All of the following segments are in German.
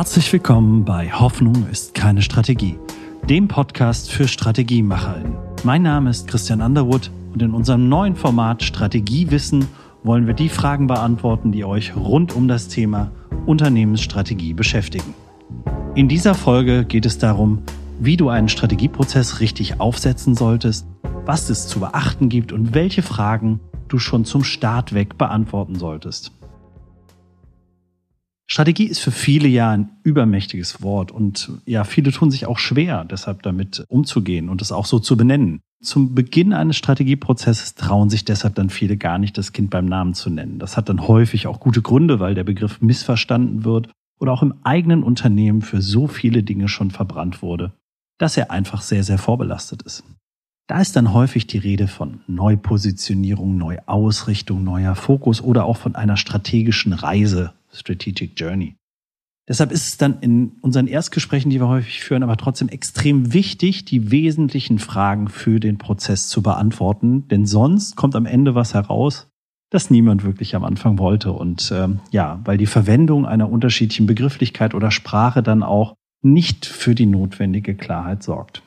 Herzlich willkommen bei Hoffnung ist keine Strategie, dem Podcast für StrategiemacherInnen. Mein Name ist Christian Underwood und in unserem neuen Format Strategiewissen wollen wir die Fragen beantworten, die euch rund um das Thema Unternehmensstrategie beschäftigen. In dieser Folge geht es darum, wie du einen Strategieprozess richtig aufsetzen solltest, was es zu beachten gibt und welche Fragen du schon zum Start weg beantworten solltest. Strategie ist für viele ja ein übermächtiges Wort und ja, viele tun sich auch schwer, deshalb damit umzugehen und es auch so zu benennen. Zum Beginn eines Strategieprozesses trauen sich deshalb dann viele gar nicht, das Kind beim Namen zu nennen. Das hat dann häufig auch gute Gründe, weil der Begriff missverstanden wird oder auch im eigenen Unternehmen für so viele Dinge schon verbrannt wurde, dass er einfach sehr, sehr vorbelastet ist. Da ist dann häufig die Rede von Neupositionierung, Neuausrichtung, neuer Fokus oder auch von einer strategischen Reise Strategic Journey. Deshalb ist es dann in unseren Erstgesprächen, die wir häufig führen, aber trotzdem extrem wichtig, die wesentlichen Fragen für den Prozess zu beantworten. Denn sonst kommt am Ende was heraus, das niemand wirklich am Anfang wollte. Und ähm, ja, weil die Verwendung einer unterschiedlichen Begrifflichkeit oder Sprache dann auch nicht für die notwendige Klarheit sorgt.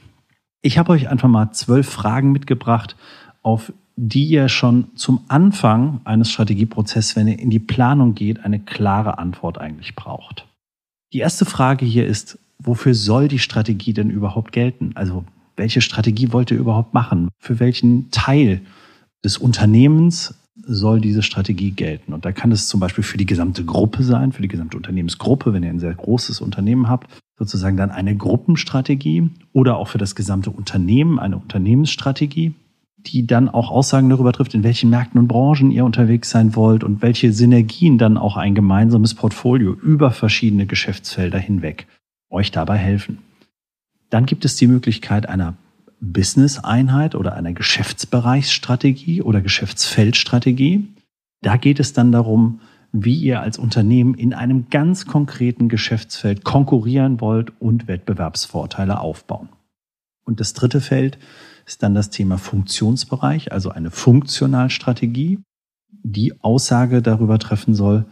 Ich habe euch einfach mal zwölf Fragen mitgebracht, auf die ihr schon zum Anfang eines Strategieprozesses, wenn ihr in die Planung geht, eine klare Antwort eigentlich braucht. Die erste Frage hier ist, wofür soll die Strategie denn überhaupt gelten? Also welche Strategie wollt ihr überhaupt machen? Für welchen Teil des Unternehmens soll diese Strategie gelten? Und da kann es zum Beispiel für die gesamte Gruppe sein, für die gesamte Unternehmensgruppe, wenn ihr ein sehr großes Unternehmen habt, sozusagen dann eine Gruppenstrategie oder auch für das gesamte Unternehmen eine Unternehmensstrategie die dann auch Aussagen darüber trifft, in welchen Märkten und Branchen ihr unterwegs sein wollt und welche Synergien dann auch ein gemeinsames Portfolio über verschiedene Geschäftsfelder hinweg euch dabei helfen. Dann gibt es die Möglichkeit einer Business-Einheit oder einer Geschäftsbereichsstrategie oder Geschäftsfeldstrategie. Da geht es dann darum, wie ihr als Unternehmen in einem ganz konkreten Geschäftsfeld konkurrieren wollt und Wettbewerbsvorteile aufbauen. Und das dritte Feld ist dann das Thema Funktionsbereich, also eine Funktionalstrategie, die Aussage darüber treffen soll,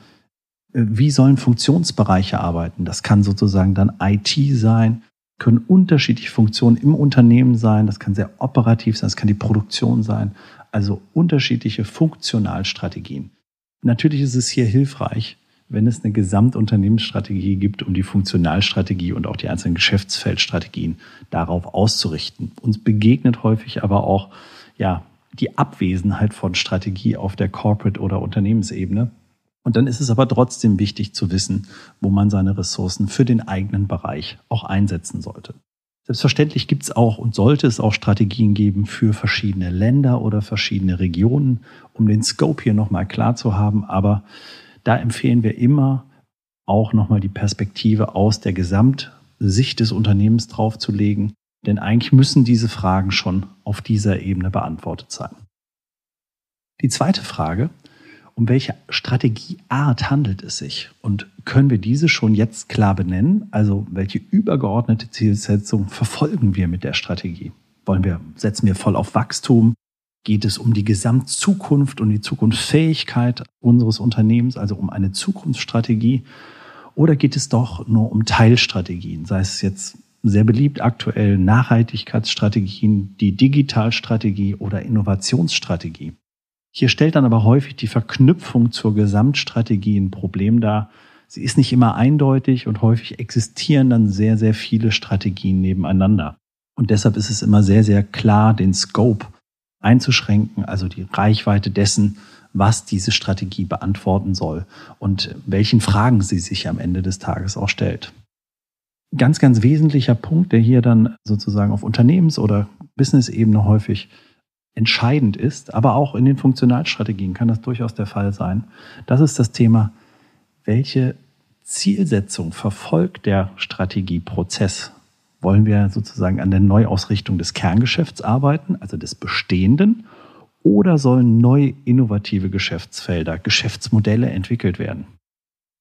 äh, wie sollen Funktionsbereiche arbeiten. Das kann sozusagen dann IT sein, können unterschiedliche Funktionen im Unternehmen sein, das kann sehr operativ sein, das kann die Produktion sein, also unterschiedliche Funktionalstrategien. Natürlich ist es hier hilfreich, wenn es eine Gesamtunternehmensstrategie gibt, um die Funktionalstrategie und auch die einzelnen Geschäftsfeldstrategien darauf auszurichten. Uns begegnet häufig aber auch ja, die Abwesenheit von Strategie auf der Corporate- oder Unternehmensebene. Und dann ist es aber trotzdem wichtig zu wissen, wo man seine Ressourcen für den eigenen Bereich auch einsetzen sollte. Selbstverständlich gibt es auch und sollte es auch Strategien geben für verschiedene Länder oder verschiedene Regionen, um den Scope hier nochmal klar zu haben. Aber da empfehlen wir immer auch nochmal die Perspektive aus der Gesamtsicht des Unternehmens draufzulegen, denn eigentlich müssen diese Fragen schon auf dieser Ebene beantwortet sein. Die zweite Frage, um welche Strategieart handelt es sich? Und können wir diese schon jetzt klar benennen? Also welche übergeordnete Zielsetzung verfolgen wir mit der Strategie? Wollen wir, setzen wir voll auf Wachstum? Geht es um die Gesamtzukunft und die Zukunftsfähigkeit unseres Unternehmens, also um eine Zukunftsstrategie? Oder geht es doch nur um Teilstrategien, sei es jetzt sehr beliebt aktuell Nachhaltigkeitsstrategien, die Digitalstrategie oder Innovationsstrategie? Hier stellt dann aber häufig die Verknüpfung zur Gesamtstrategie ein Problem dar. Sie ist nicht immer eindeutig und häufig existieren dann sehr, sehr viele Strategien nebeneinander. Und deshalb ist es immer sehr, sehr klar, den Scope einzuschränken, also die Reichweite dessen, was diese Strategie beantworten soll und welchen Fragen sie sich am Ende des Tages auch stellt. Ganz, ganz wesentlicher Punkt, der hier dann sozusagen auf Unternehmens- oder Business-Ebene häufig entscheidend ist, aber auch in den Funktionalstrategien kann das durchaus der Fall sein. Das ist das Thema, welche Zielsetzung verfolgt der Strategieprozess wollen wir sozusagen an der Neuausrichtung des Kerngeschäfts arbeiten, also des Bestehenden, oder sollen neue innovative Geschäftsfelder, Geschäftsmodelle entwickelt werden?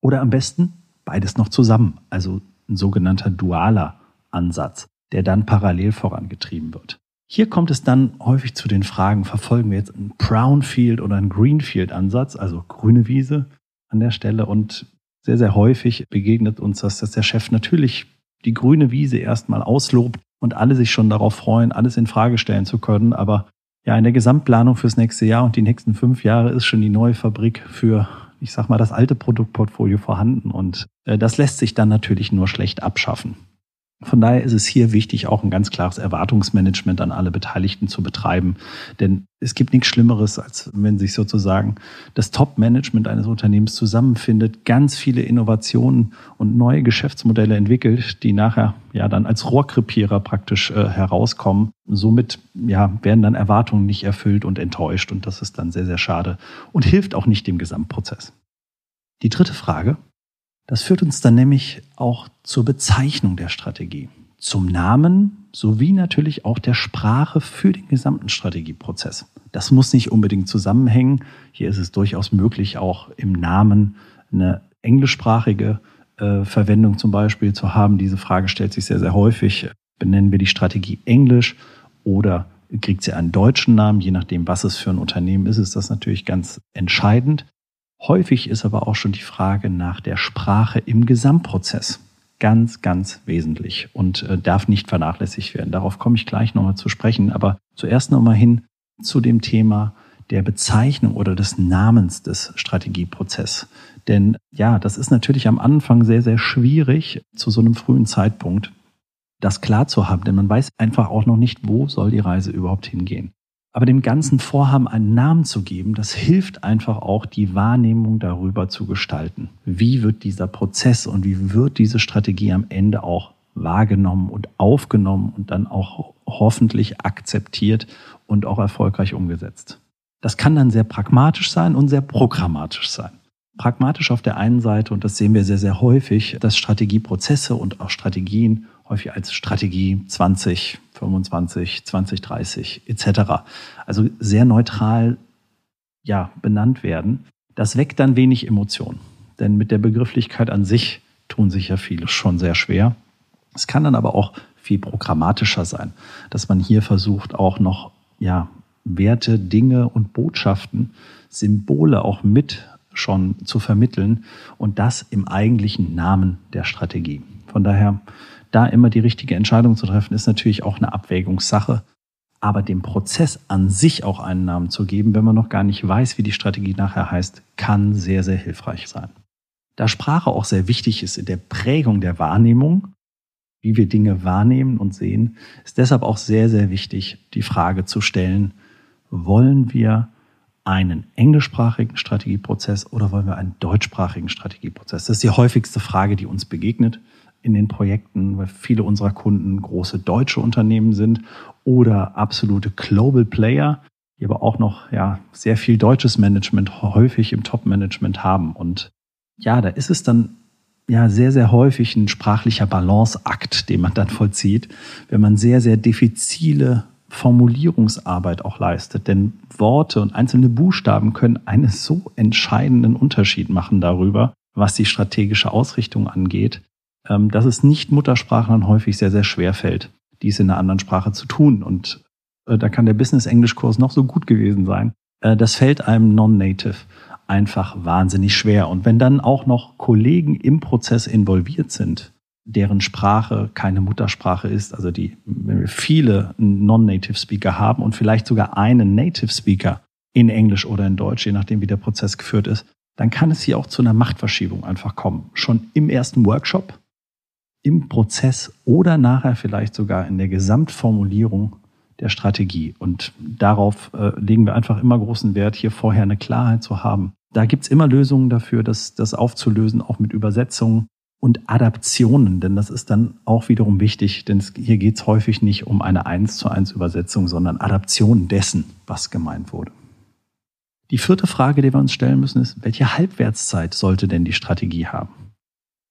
Oder am besten beides noch zusammen, also ein sogenannter dualer Ansatz, der dann parallel vorangetrieben wird. Hier kommt es dann häufig zu den Fragen, verfolgen wir jetzt einen Brownfield oder einen Greenfield Ansatz, also grüne Wiese an der Stelle und Sehr, sehr häufig begegnet uns das, dass der Chef natürlich die grüne Wiese erstmal auslobt und alle sich schon darauf freuen, alles in Frage stellen zu können. Aber ja, in der Gesamtplanung fürs nächste Jahr und die nächsten fünf Jahre ist schon die neue Fabrik für, ich sag mal, das alte Produktportfolio vorhanden. Und äh, das lässt sich dann natürlich nur schlecht abschaffen. Von daher ist es hier wichtig, auch ein ganz klares Erwartungsmanagement an alle Beteiligten zu betreiben. Denn es gibt nichts Schlimmeres, als wenn sich sozusagen das Top-Management eines Unternehmens zusammenfindet, ganz viele Innovationen und neue Geschäftsmodelle entwickelt, die nachher ja dann als Rohrkrepierer praktisch äh, herauskommen. Somit ja, werden dann Erwartungen nicht erfüllt und enttäuscht. Und das ist dann sehr, sehr schade und hilft auch nicht dem Gesamtprozess. Die dritte Frage, das führt uns dann nämlich auch zur Bezeichnung der Strategie, zum Namen sowie natürlich auch der Sprache für den gesamten Strategieprozess. Das muss nicht unbedingt zusammenhängen. Hier ist es durchaus möglich, auch im Namen eine englischsprachige äh, Verwendung zum Beispiel zu haben. Diese Frage stellt sich sehr, sehr häufig. Benennen wir die Strategie Englisch oder kriegt sie einen deutschen Namen? Je nachdem, was es für ein Unternehmen ist, ist das natürlich ganz entscheidend. Häufig ist aber auch schon die Frage nach der Sprache im Gesamtprozess ganz, ganz wesentlich und äh, darf nicht vernachlässigt werden. Darauf komme ich gleich nochmal zu sprechen. Aber zuerst nochmal hin zu dem Thema der Bezeichnung oder des Namens des Strategieprozesses. Denn ja, das ist natürlich am Anfang sehr, sehr schwierig zu so einem frühen Zeitpunkt, das klar zu haben, denn man weiß einfach auch noch nicht, wo soll die Reise überhaupt hingehen. Aber dem ganzen Vorhaben einen Namen zu geben, das hilft einfach auch, die Wahrnehmung darüber zu gestalten. Wie wird dieser Prozess und wie wird diese Strategie am Ende auch wahrgenommen und aufgenommen und dann auch hoffentlich akzeptiert und auch erfolgreich umgesetzt. Das kann dann sehr pragmatisch sein und sehr programmatisch sein. Pragmatisch auf der einen Seite, und das sehen wir sehr, sehr häufig, dass Strategieprozesse und auch Strategien häufig als Strategie 20, 25, 20, 30 etc. Also sehr neutral ja, benannt werden. Das weckt dann wenig Emotion. Denn mit der Begrifflichkeit an sich tun sich ja viele schon sehr schwer. Es kann dann aber auch viel programmatischer sein, dass man hier versucht, auch noch ja, Werte, Dinge und Botschaften, Symbole auch mit schon zu vermitteln und das im eigentlichen Namen der Strategie. Von daher da immer die richtige Entscheidung zu treffen, ist natürlich auch eine Abwägungssache. Aber dem Prozess an sich auch einen Namen zu geben, wenn man noch gar nicht weiß, wie die Strategie nachher heißt, kann sehr, sehr hilfreich sein. Da Sprache auch sehr wichtig ist in der Prägung der Wahrnehmung, wie wir Dinge wahrnehmen und sehen, ist deshalb auch sehr, sehr wichtig, die Frage zu stellen, wollen wir einen englischsprachigen Strategieprozess oder wollen wir einen deutschsprachigen Strategieprozess? Das ist die häufigste Frage, die uns begegnet in den Projekten, weil viele unserer Kunden große deutsche Unternehmen sind oder absolute Global Player, die aber auch noch ja, sehr viel deutsches Management häufig im Top-Management haben. Und ja, da ist es dann ja sehr, sehr häufig ein sprachlicher Balanceakt, den man dann vollzieht, wenn man sehr, sehr diffizile Formulierungsarbeit auch leistet. Denn Worte und einzelne Buchstaben können einen so entscheidenden Unterschied machen darüber, was die strategische Ausrichtung angeht, ähm, dass es nicht Muttersprachlern häufig sehr, sehr schwer fällt, dies in einer anderen Sprache zu tun. Und äh, da kann der Business-Englisch-Kurs noch so gut gewesen sein. Äh, das fällt einem Non-Native einfach wahnsinnig schwer. Und wenn dann auch noch Kollegen im Prozess involviert sind, deren Sprache keine Muttersprache ist, also die, viele Non-Native Speaker haben und vielleicht sogar einen Native Speaker in Englisch oder in Deutsch, je nachdem wie der Prozess geführt ist, dann kann es hier auch zu einer Machtverschiebung einfach kommen. Schon im ersten Workshop im Prozess oder nachher vielleicht sogar in der Gesamtformulierung der Strategie. Und darauf äh, legen wir einfach immer großen Wert, hier vorher eine Klarheit zu haben. Da gibt's immer Lösungen dafür, das, das aufzulösen, auch mit Übersetzungen und Adaptionen, denn das ist dann auch wiederum wichtig, denn es, hier geht's häufig nicht um eine eins zu eins Übersetzung, sondern Adaption dessen, was gemeint wurde. Die vierte Frage, die wir uns stellen müssen, ist, welche Halbwertszeit sollte denn die Strategie haben?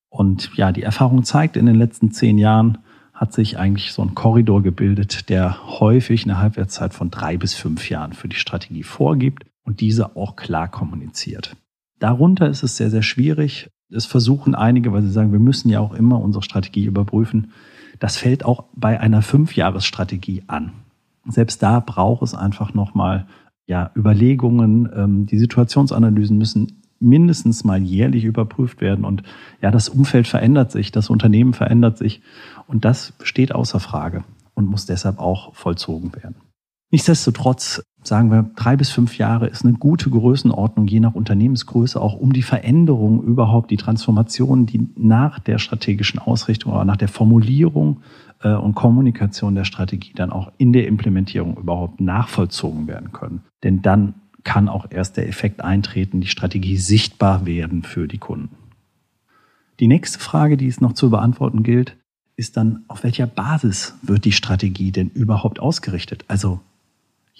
Und ja, die Erfahrung zeigt, in den letzten zehn Jahren hat sich eigentlich so ein Korridor gebildet, der häufig eine Halbwertszeit von drei bis fünf Jahren für die Strategie vorgibt und diese auch klar kommuniziert. Darunter ist es sehr, sehr schwierig. Es versuchen einige, weil sie sagen, wir müssen ja auch immer unsere Strategie überprüfen. Das fällt auch bei einer Fünfjahresstrategie an. Selbst da braucht es einfach nochmal ja, Überlegungen. Ähm, die Situationsanalysen müssen mindestens mal jährlich überprüft werden. Und ja, das Umfeld verändert sich, das Unternehmen verändert sich. Und das steht außer Frage und muss deshalb auch vollzogen werden. Nichtsdestotrotz sagen wir, drei bis fünf Jahre ist eine gute Größenordnung, je nach Unternehmensgröße, auch um die Veränderung überhaupt, die Transformation, die nach der strategischen Ausrichtung, aber nach der Formulierung äh, und Kommunikation der Strategie dann auch in der Implementierung überhaupt nachvollzogen werden können. Denn dann kann auch erst der Effekt eintreten, die Strategie sichtbar werden für die Kunden. Die nächste Frage, die es noch zu beantworten gilt, ist dann, auf welcher Basis wird die Strategie denn überhaupt ausgerichtet? Also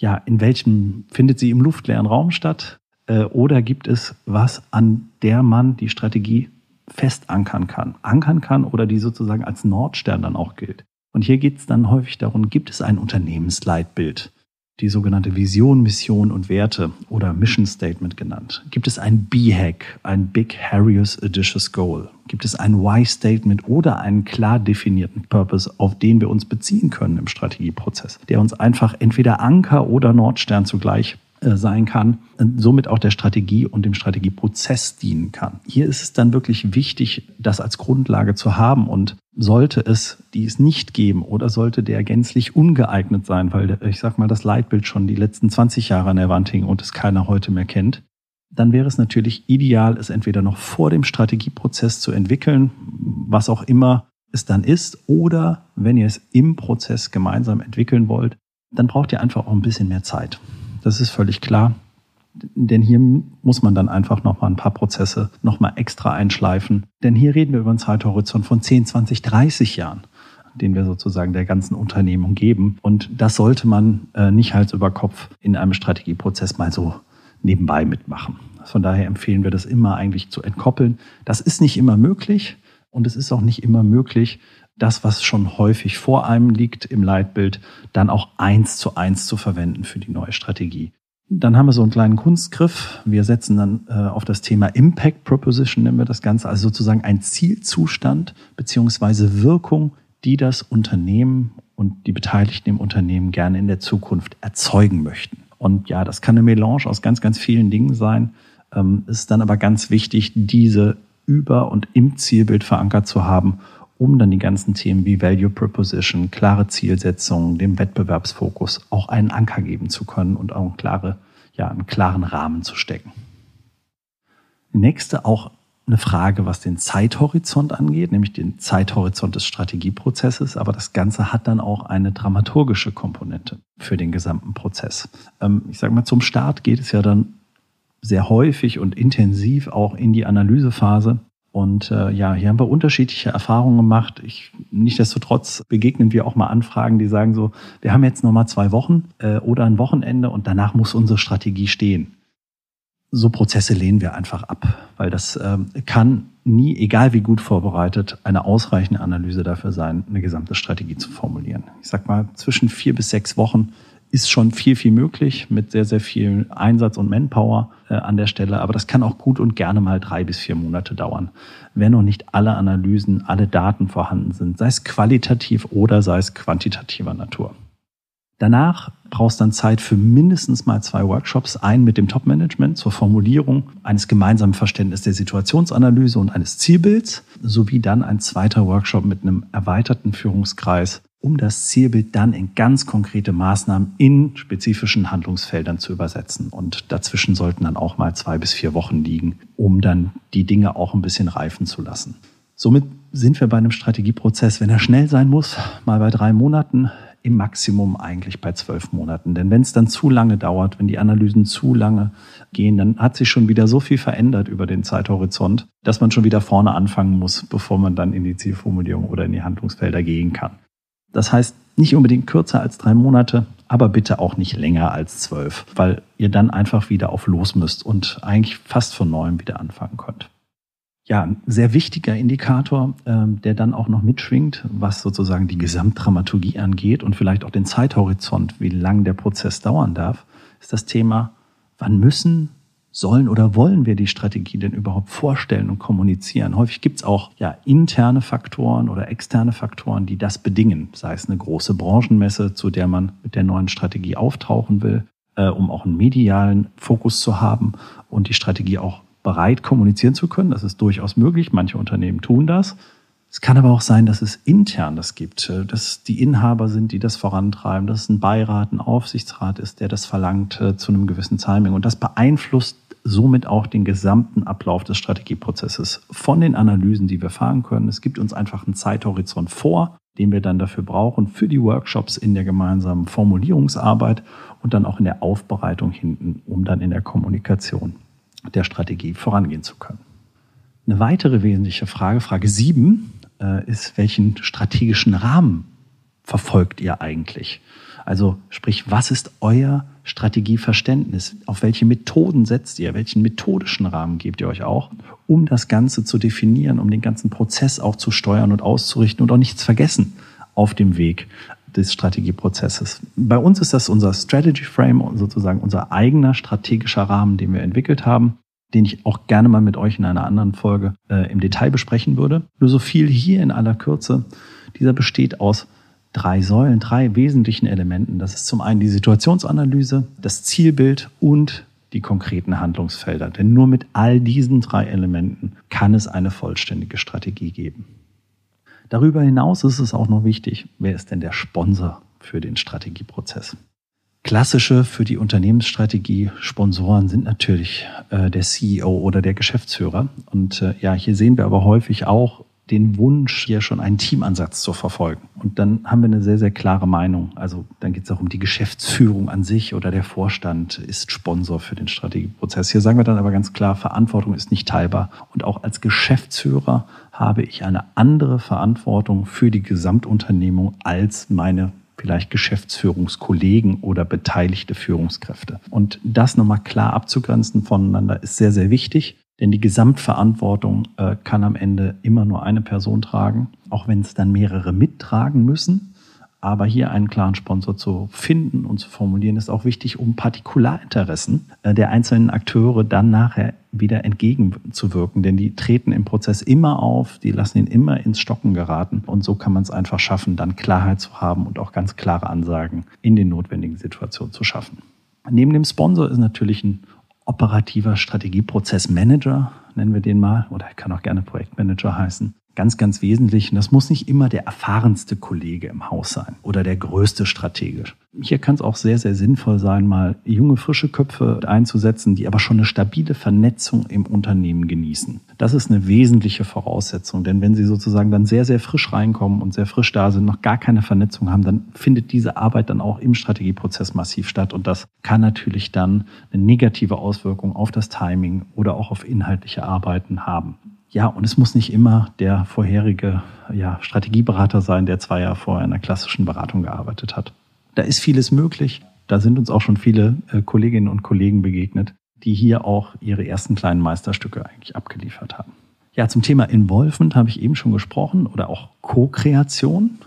ja, in welchem findet sie im luftleeren Raum statt? Äh, oder gibt es was, an der man die Strategie fest ankern kann? Ankern kann oder die sozusagen als Nordstern dann auch gilt? Und hier geht es dann häufig darum, gibt es ein Unternehmensleitbild? Die sogenannte Vision, Mission und Werte oder Mission Statement genannt? Gibt es ein B-Hack, ein Big Harrius Audacious Goal? Gibt es ein Why-Statement oder einen klar definierten Purpose, auf den wir uns beziehen können im Strategieprozess, der uns einfach entweder Anker oder Nordstern zugleich äh, sein kann, somit auch der Strategie und dem Strategieprozess dienen kann. Hier ist es dann wirklich wichtig, das als Grundlage zu haben und sollte es dies nicht geben oder sollte der gänzlich ungeeignet sein, weil ich sag mal das Leitbild schon die letzten 20 Jahre an der Wand hing und es keiner heute mehr kennt, dann wäre es natürlich ideal, es entweder noch vor dem Strategieprozess zu entwickeln, was auch immer es dann ist, oder wenn ihr es im Prozess gemeinsam entwickeln wollt, dann braucht ihr einfach auch ein bisschen mehr Zeit. Das ist völlig klar. Denn hier muss man dann einfach nochmal ein paar Prozesse nochmal extra einschleifen. Denn hier reden wir über einen Zeithorizont von 10, 20, 30 Jahren, den wir sozusagen der ganzen Unternehmung geben. Und das sollte man äh, nicht Hals über Kopf in einem Strategieprozess mal so nebenbei mitmachen. Von daher empfehlen wir das immer eigentlich zu entkoppeln. Das ist nicht immer möglich und es ist auch nicht immer möglich, das, was schon häufig vor einem liegt im Leitbild, dann auch eins zu eins zu verwenden für die neue Strategie. Dann haben wir so einen kleinen Kunstgriff. Wir setzen dann äh, auf das Thema Impact Proposition, nennen wir das Ganze, also sozusagen ein Zielzustand beziehungsweise Wirkung, die das Unternehmen und die Beteiligten im Unternehmen gerne in der Zukunft erzeugen möchten. Und ja, das kann eine Melange aus ganz, ganz vielen Dingen sein. Ähm, ist dann aber ganz wichtig, diese über und im Zielbild verankert zu haben um dann die ganzen Themen wie Value Proposition, klare Zielsetzungen, dem Wettbewerbsfokus auch einen Anker geben zu können und auch einen, klare, ja, einen klaren Rahmen zu stecken. Nächste auch eine Frage, was den Zeithorizont angeht, nämlich den Zeithorizont des Strategieprozesses. Aber das Ganze hat dann auch eine dramaturgische Komponente für den gesamten Prozess. Ähm, ich sage mal, zum Start geht es ja dann sehr häufig und intensiv auch in die Analysephase. Und äh, ja, hier haben wir unterschiedliche Erfahrungen gemacht. Ich, nichtsdestotrotz begegnen wir auch mal Anfragen, die sagen so, wir haben jetzt noch mal zwei Wochen äh, oder ein Wochenende und danach muss unsere Strategie stehen. So Prozesse lehnen wir einfach ab, weil das äh, kann nie, egal wie gut vorbereitet, eine ausreichende Analyse dafür sein, eine gesamte Strategie zu formulieren. Ich sag mal, zwischen vier bis sechs Wochen ist schon viel, viel möglich mit sehr, sehr viel Einsatz und Manpower äh, an der Stelle. Aber das kann auch gut und gerne mal drei bis vier Monate dauern, wenn noch nicht alle Analysen, alle Daten vorhanden sind, sei es qualitativ oder sei es quantitativer Natur. Danach brauchst dann Zeit für mindestens mal zwei Workshops. Einen mit dem Top-Management zur Formulierung eines gemeinsamen Verständnisses der Situationsanalyse und eines Zielbilds, sowie dann ein zweiter Workshop mit einem erweiterten Führungskreis um das Zielbild dann in ganz konkrete Maßnahmen in spezifischen Handlungsfeldern zu übersetzen. Und dazwischen sollten dann auch mal zwei bis vier Wochen liegen, um dann die Dinge auch ein bisschen reifen zu lassen. Somit sind wir bei einem Strategieprozess, wenn er schnell sein muss, mal bei drei Monaten, im Maximum eigentlich bei zwölf Monaten. Denn wenn es dann zu lange dauert, wenn die Analysen zu lange gehen, dann hat sich schon wieder so viel verändert über den Zeithorizont, dass man schon wieder vorne anfangen muss, bevor man dann in die Zielformulierung oder in die Handlungsfelder gehen kann. Das heißt, nicht unbedingt kürzer als drei Monate, aber bitte auch nicht länger als zwölf, weil ihr dann einfach wieder auf los müsst und eigentlich fast von neuem wieder anfangen könnt. Ja, ein sehr wichtiger Indikator, ähm, der dann auch noch mitschwingt, was sozusagen die Gesamtdramaturgie angeht und vielleicht auch den Zeithorizont, wie lang der Prozess dauern darf, ist das Thema, wann müssen sollen oder wollen wir die Strategie denn überhaupt vorstellen und kommunizieren? Häufig gibt es auch ja, interne Faktoren oder externe Faktoren, die das bedingen. Sei es eine große Branchenmesse, zu der man mit der neuen Strategie auftauchen will, äh, um auch einen medialen Fokus zu haben und die Strategie auch bereit kommunizieren zu können. Das ist durchaus möglich. Manche Unternehmen tun das. Es kann aber auch sein, dass es intern das gibt, äh, dass die Inhaber sind, die das vorantreiben, dass es ein Beirat, ein Aufsichtsrat ist, der das verlangt äh, zu einem gewissen Timing. Und das beeinflusst somit auch den gesamten Ablauf des Strategieprozesses von den Analysen, die wir fahren können. Es gibt uns einfach einen Zeithorizont vor, den wir dann dafür brauchen, für die Workshops in der gemeinsamen Formulierungsarbeit und dann auch in der Aufbereitung hinten, um dann in der Kommunikation der Strategie vorangehen zu können. Eine weitere wesentliche Frage, Frage 7, äh, ist, welchen strategischen Rahmen verfolgt ihr eigentlich? Also sprich, was ist euer Strategieverständnis? Auf welche Methoden setzt ihr? Welchen methodischen Rahmen gebt ihr euch auch, um das Ganze zu definieren, um den ganzen Prozess auch zu steuern und auszurichten und auch nichts vergessen auf dem Weg des Strategieprozesses. Bei uns ist das unser Strategy Frame, sozusagen unser eigener strategischer Rahmen, den wir entwickelt haben den ich auch gerne mal mit euch in einer anderen Folge äh, im Detail besprechen würde. Nur so viel hier in aller Kürze. Dieser besteht aus drei Säulen, drei wesentlichen Elementen. Das ist zum einen die Situationsanalyse, das Zielbild und die konkreten Handlungsfelder. Denn nur mit all diesen drei Elementen kann es eine vollständige Strategie geben. Darüber hinaus ist es auch noch wichtig, wer ist denn der Sponsor für den Strategieprozess? Klassische für die Unternehmensstrategie Sponsoren sind natürlich äh, der CEO oder der Geschäftsführer. Und äh, ja, hier sehen wir aber häufig auch den Wunsch, hier schon einen Teamansatz zu verfolgen. Und dann haben wir eine sehr, sehr klare Meinung. Also dann geht es auch um die Geschäftsführung an sich oder der Vorstand ist Sponsor für den Strategieprozess. Hier sagen wir dann aber ganz klar, Verantwortung ist nicht teilbar. Und auch als Geschäftsführer habe ich eine andere Verantwortung für die Gesamtunternehmung als meine vielleicht Geschäftsführungskollegen oder beteiligte Führungskräfte. Und das nochmal klar abzugrenzen voneinander ist sehr, sehr wichtig, denn die Gesamtverantwortung äh, kann am Ende immer nur eine Person tragen, auch wenn es dann mehrere mittragen müssen. Aber hier einen klaren Sponsor zu finden und zu formulieren, ist auch wichtig, um Partikularinteressen äh, der einzelnen Akteure dann nachher wieder entgegenzuwirken. Denn die treten im Prozess immer auf, die lassen ihn immer ins Stocken geraten. Und so kann man es einfach schaffen, dann Klarheit zu haben und auch ganz klare Ansagen in den notwendigen Situationen zu schaffen. Neben dem Sponsor ist natürlich ein operativer Strategieprozessmanager, nennen wir den mal, oder er kann auch gerne Projektmanager heißen, ganz, ganz wesentlich. Und das muss nicht immer der erfahrenste Kollege im Haus sein oder der größte strategisch. Hier kann es auch sehr, sehr sinnvoll sein, mal junge, frische Köpfe einzusetzen, die aber schon eine stabile Vernetzung im Unternehmen genießen. Das ist eine wesentliche Voraussetzung, denn wenn sie sozusagen dann sehr, sehr frisch reinkommen und sehr frisch da sind, noch gar keine Vernetzung haben, dann findet diese Arbeit dann auch im Strategieprozess massiv statt und das kann natürlich dann eine negative Auswirkung auf das Timing oder auch auf inhaltliche Arbeiten haben. Ja, und es muss nicht immer der vorherige ja, Strategieberater sein, der zwei Jahre vorher in einer klassischen Beratung gearbeitet hat. Da ist vieles möglich. Da sind uns auch schon viele äh, Kolleginnen und Kollegen begegnet, die hier auch ihre ersten kleinen Meisterstücke eigentlich abgeliefert haben. Ja, zum Thema Involvement habe ich eben schon gesprochen oder auch Co-Kreation.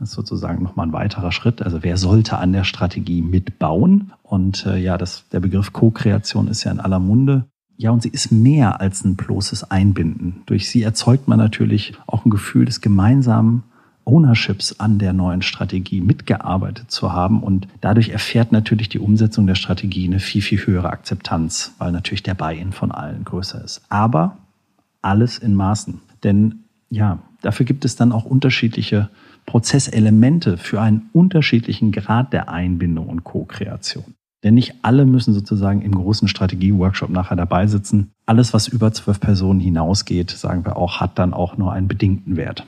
Das ist sozusagen nochmal ein weiterer Schritt. Also wer sollte an der Strategie mitbauen? Und äh, ja, das, der Begriff Co-Kreation ist ja in aller Munde. Ja, und sie ist mehr als ein bloßes Einbinden. Durch sie erzeugt man natürlich auch ein Gefühl des gemeinsamen Ownerships an der neuen Strategie mitgearbeitet zu haben. Und dadurch erfährt natürlich die Umsetzung der Strategie eine viel, viel höhere Akzeptanz, weil natürlich der Buy-in von allen größer ist. Aber alles in Maßen. Denn ja, dafür gibt es dann auch unterschiedliche Prozesselemente für einen unterschiedlichen Grad der Einbindung und Co-Kreation. Denn nicht alle müssen sozusagen im großen Strategie-Workshop nachher dabei sitzen. Alles, was über zwölf Personen hinausgeht, sagen wir auch, hat dann auch nur einen bedingten Wert.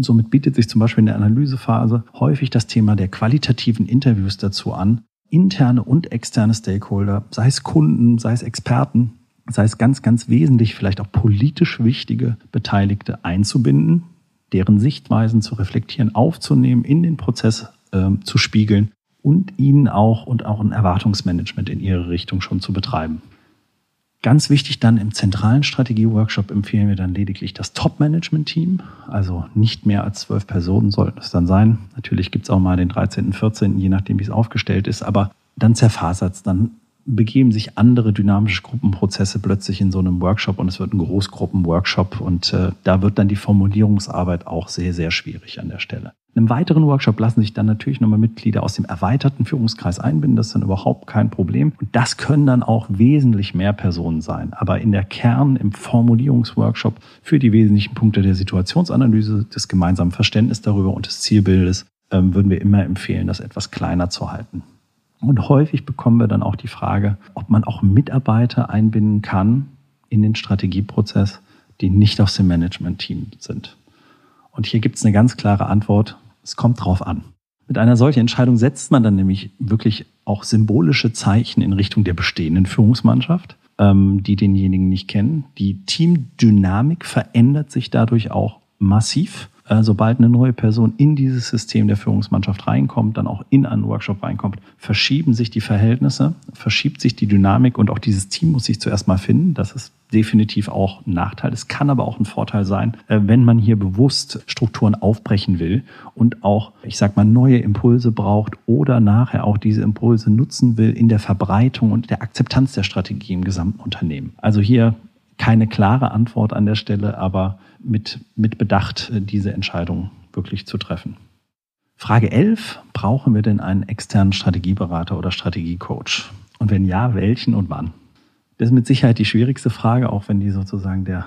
Somit bietet sich zum Beispiel in der Analysephase häufig das Thema der qualitativen Interviews dazu an, interne und externe Stakeholder, sei es Kunden, sei es Experten, sei es ganz, ganz wesentlich vielleicht auch politisch wichtige Beteiligte einzubinden, deren Sichtweisen zu reflektieren, aufzunehmen, in den Prozess äh, zu spiegeln und ihnen auch und auch ein Erwartungsmanagement in ihre Richtung schon zu betreiben. Ganz wichtig dann im zentralen Strategie-Workshop empfehlen wir dann lediglich das Top-Management-Team. Also nicht mehr als zwölf Personen sollten es dann sein. Natürlich gibt es auch mal den 13., 14., je nachdem, wie es aufgestellt ist. Aber dann zerfasert es, dann begeben sich andere dynamische Gruppenprozesse plötzlich in so einem Workshop und es wird ein Großgruppen-Workshop und äh, da wird dann die Formulierungsarbeit auch sehr, sehr schwierig an der Stelle. In einem weiteren Workshop lassen sich dann natürlich nochmal Mitglieder aus dem erweiterten Führungskreis einbinden. Das ist dann überhaupt kein Problem. Und das können dann auch wesentlich mehr Personen sein. Aber in der Kern, im Formulierungsworkshop für die wesentlichen Punkte der Situationsanalyse, des gemeinsamen Verständnisses darüber und des Zielbildes, ähm, würden wir immer empfehlen, das etwas kleiner zu halten. Und häufig bekommen wir dann auch die Frage, ob man auch Mitarbeiter einbinden kann in den Strategieprozess, die nicht aus dem Management-Team sind. Und hier gibt es eine ganz klare Antwort, es kommt drauf an. Mit einer solchen Entscheidung setzt man dann nämlich wirklich auch symbolische Zeichen in Richtung der bestehenden Führungsmannschaft, ähm, die denjenigen nicht kennen. Die Teamdynamik verändert sich dadurch auch massiv. Äh, sobald eine neue Person in dieses System der Führungsmannschaft reinkommt, dann auch in einen Workshop reinkommt, verschieben sich die Verhältnisse, verschiebt sich die Dynamik und auch dieses Team muss sich zuerst mal finden. Das ist definitiv auch ein Nachteil. Es kann aber auch ein Vorteil sein, äh, wenn man hier bewusst Strukturen aufbrechen will und auch, ich sag mal, neue Impulse braucht oder nachher auch diese Impulse nutzen will in der Verbreitung und der Akzeptanz der Strategie im gesamten Unternehmen. Also hier keine klare Antwort an der Stelle, aber mit, mit Bedacht, äh, diese Entscheidung wirklich zu treffen. Frage 11. Brauchen wir denn einen externen Strategieberater oder Strategiecoach? Und wenn ja, welchen und wann? Das ist mit Sicherheit die schwierigste Frage, auch wenn die sozusagen der,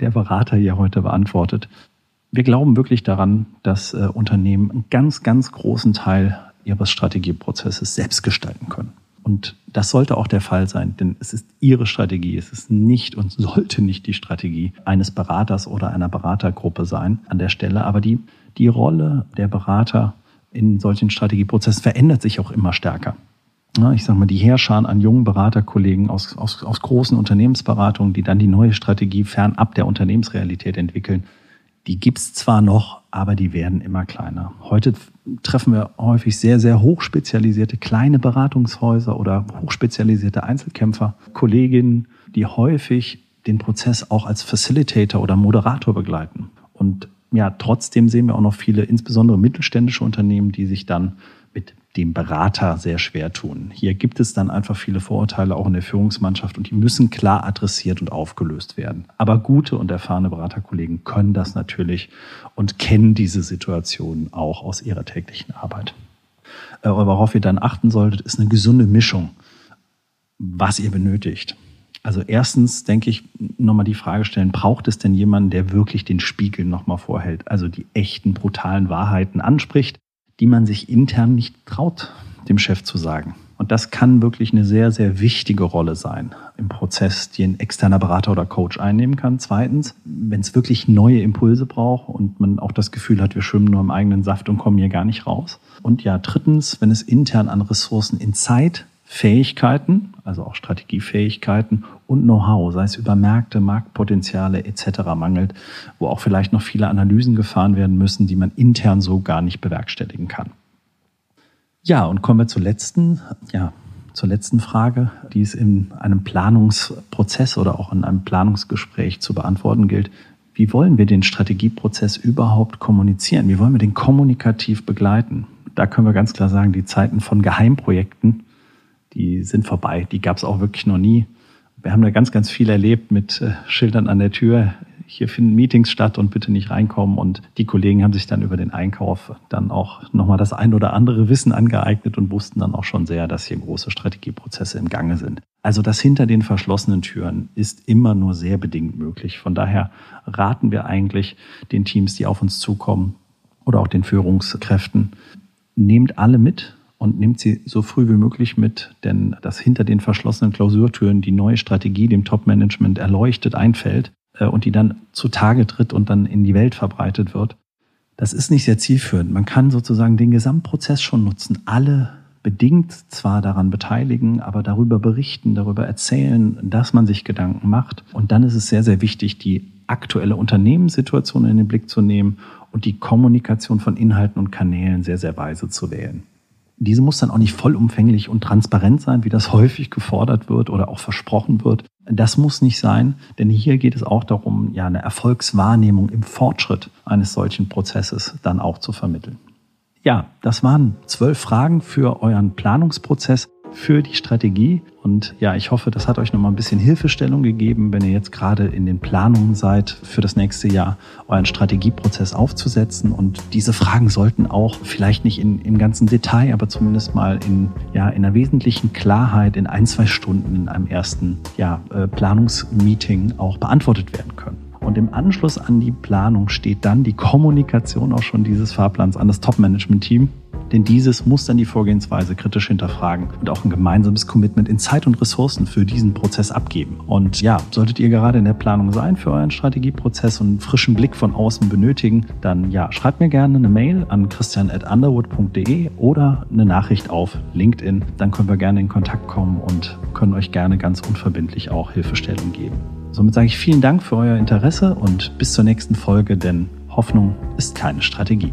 der Berater hier heute beantwortet. Wir glauben wirklich daran, dass äh, Unternehmen einen ganz, ganz großen Teil ihres Strategieprozesses selbst gestalten können. Und das sollte auch der Fall sein, denn es ist Ihre Strategie. Es ist nicht und sollte nicht die Strategie eines Beraters oder einer Beratergruppe sein an der Stelle. Aber die, die Rolle der Berater in solchen Strategieprozessen verändert sich auch immer stärker. Ich sage mal, die Heerscharen an jungen Beraterkollegen aus, aus, aus großen Unternehmensberatungen, die dann die neue Strategie fernab der Unternehmensrealität entwickeln, die gibt's zwar noch, aber die werden immer kleiner. Heute treffen wir häufig sehr, sehr hochspezialisierte kleine Beratungshäuser oder hochspezialisierte Einzelkämpfer, Kolleginnen, die häufig den Prozess auch als Facilitator oder Moderator begleiten. Und ja, trotzdem sehen wir auch noch viele, insbesondere mittelständische Unternehmen, die sich dann mit dem Berater sehr schwer tun. Hier gibt es dann einfach viele Vorurteile auch in der Führungsmannschaft und die müssen klar adressiert und aufgelöst werden. Aber gute und erfahrene Beraterkollegen können das natürlich und kennen diese Situation auch aus ihrer täglichen Arbeit. Äh, worauf ihr dann achten solltet, ist eine gesunde Mischung, was ihr benötigt. Also erstens denke ich, nochmal die Frage stellen, braucht es denn jemanden, der wirklich den Spiegel nochmal vorhält, also die echten, brutalen Wahrheiten anspricht die man sich intern nicht traut, dem Chef zu sagen. Und das kann wirklich eine sehr, sehr wichtige Rolle sein im Prozess, die ein externer Berater oder Coach einnehmen kann. Zweitens, wenn es wirklich neue Impulse braucht und man auch das Gefühl hat, wir schwimmen nur im eigenen Saft und kommen hier gar nicht raus. Und ja, drittens, wenn es intern an Ressourcen in Zeit, Fähigkeiten, also auch Strategiefähigkeiten und Know-how, sei es über Märkte, Marktpotenziale etc. mangelt, wo auch vielleicht noch viele Analysen gefahren werden müssen, die man intern so gar nicht bewerkstelligen kann. Ja, und kommen wir zur letzten, ja, zur letzten Frage, die es in einem Planungsprozess oder auch in einem Planungsgespräch zu beantworten gilt. Wie wollen wir den Strategieprozess überhaupt kommunizieren? Wie wollen wir den kommunikativ begleiten? Da können wir ganz klar sagen, die Zeiten von Geheimprojekten die sind vorbei. Die gab es auch wirklich noch nie. Wir haben da ganz, ganz viel erlebt mit äh, Schildern an der Tür. Hier finden Meetings statt und bitte nicht reinkommen. Und die Kollegen haben sich dann über den Einkauf dann auch nochmal das ein oder andere Wissen angeeignet und wussten dann auch schon sehr, dass hier große Strategieprozesse im Gange sind. Also das hinter den verschlossenen Türen ist immer nur sehr bedingt möglich. Von daher raten wir eigentlich den Teams, die auf uns zukommen oder auch den Führungskräften, nehmt alle mit, und nimmt sie so früh wie möglich mit, denn dass hinter den verschlossenen Klausurtüren die neue Strategie dem Top-Management erleuchtet einfällt äh, und die dann zutage tritt und dann in die Welt verbreitet wird, das ist nicht sehr zielführend. Man kann sozusagen den Gesamtprozess schon nutzen, alle bedingt zwar daran beteiligen, aber darüber berichten, darüber erzählen, dass man sich Gedanken macht. Und dann ist es sehr, sehr wichtig, die aktuelle Unternehmenssituation in den Blick zu nehmen und die Kommunikation von Inhalten und Kanälen sehr, sehr weise zu wählen. Diese muss dann auch nicht vollumfänglich und transparent sein, wie das häufig gefordert wird oder auch versprochen wird. Das muss nicht sein, denn hier geht es auch darum, ja, eine Erfolgswahrnehmung im Fortschritt eines solchen Prozesses dann auch zu vermitteln. Ja, das waren zwölf Fragen für euren Planungsprozess. Für die Strategie. Und ja, ich hoffe, das hat euch nochmal ein bisschen Hilfestellung gegeben, wenn ihr jetzt gerade in den Planungen seid, für das nächste Jahr euren Strategieprozess aufzusetzen. Und diese Fragen sollten auch vielleicht nicht in, im ganzen Detail, aber zumindest mal in, ja, in einer wesentlichen Klarheit in ein, zwei Stunden in einem ersten ja, äh, Planungsmeeting auch beantwortet werden können. Und im Anschluss an die Planung steht dann die Kommunikation auch schon dieses Fahrplans an das Top-Management-Team. Denn dieses muss dann die Vorgehensweise kritisch hinterfragen und auch ein gemeinsames Commitment in Zeit und Ressourcen für diesen Prozess abgeben. Und ja, solltet ihr gerade in der Planung sein für euren Strategieprozess und einen frischen Blick von außen benötigen, dann ja, schreibt mir gerne eine Mail an christian.underwood.de oder eine Nachricht auf LinkedIn. Dann können wir gerne in Kontakt kommen und können euch gerne ganz unverbindlich auch Hilfestellung geben. Somit sage ich vielen Dank für euer Interesse und bis zur nächsten Folge, denn Hoffnung ist keine Strategie.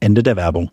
Ende der Werbung.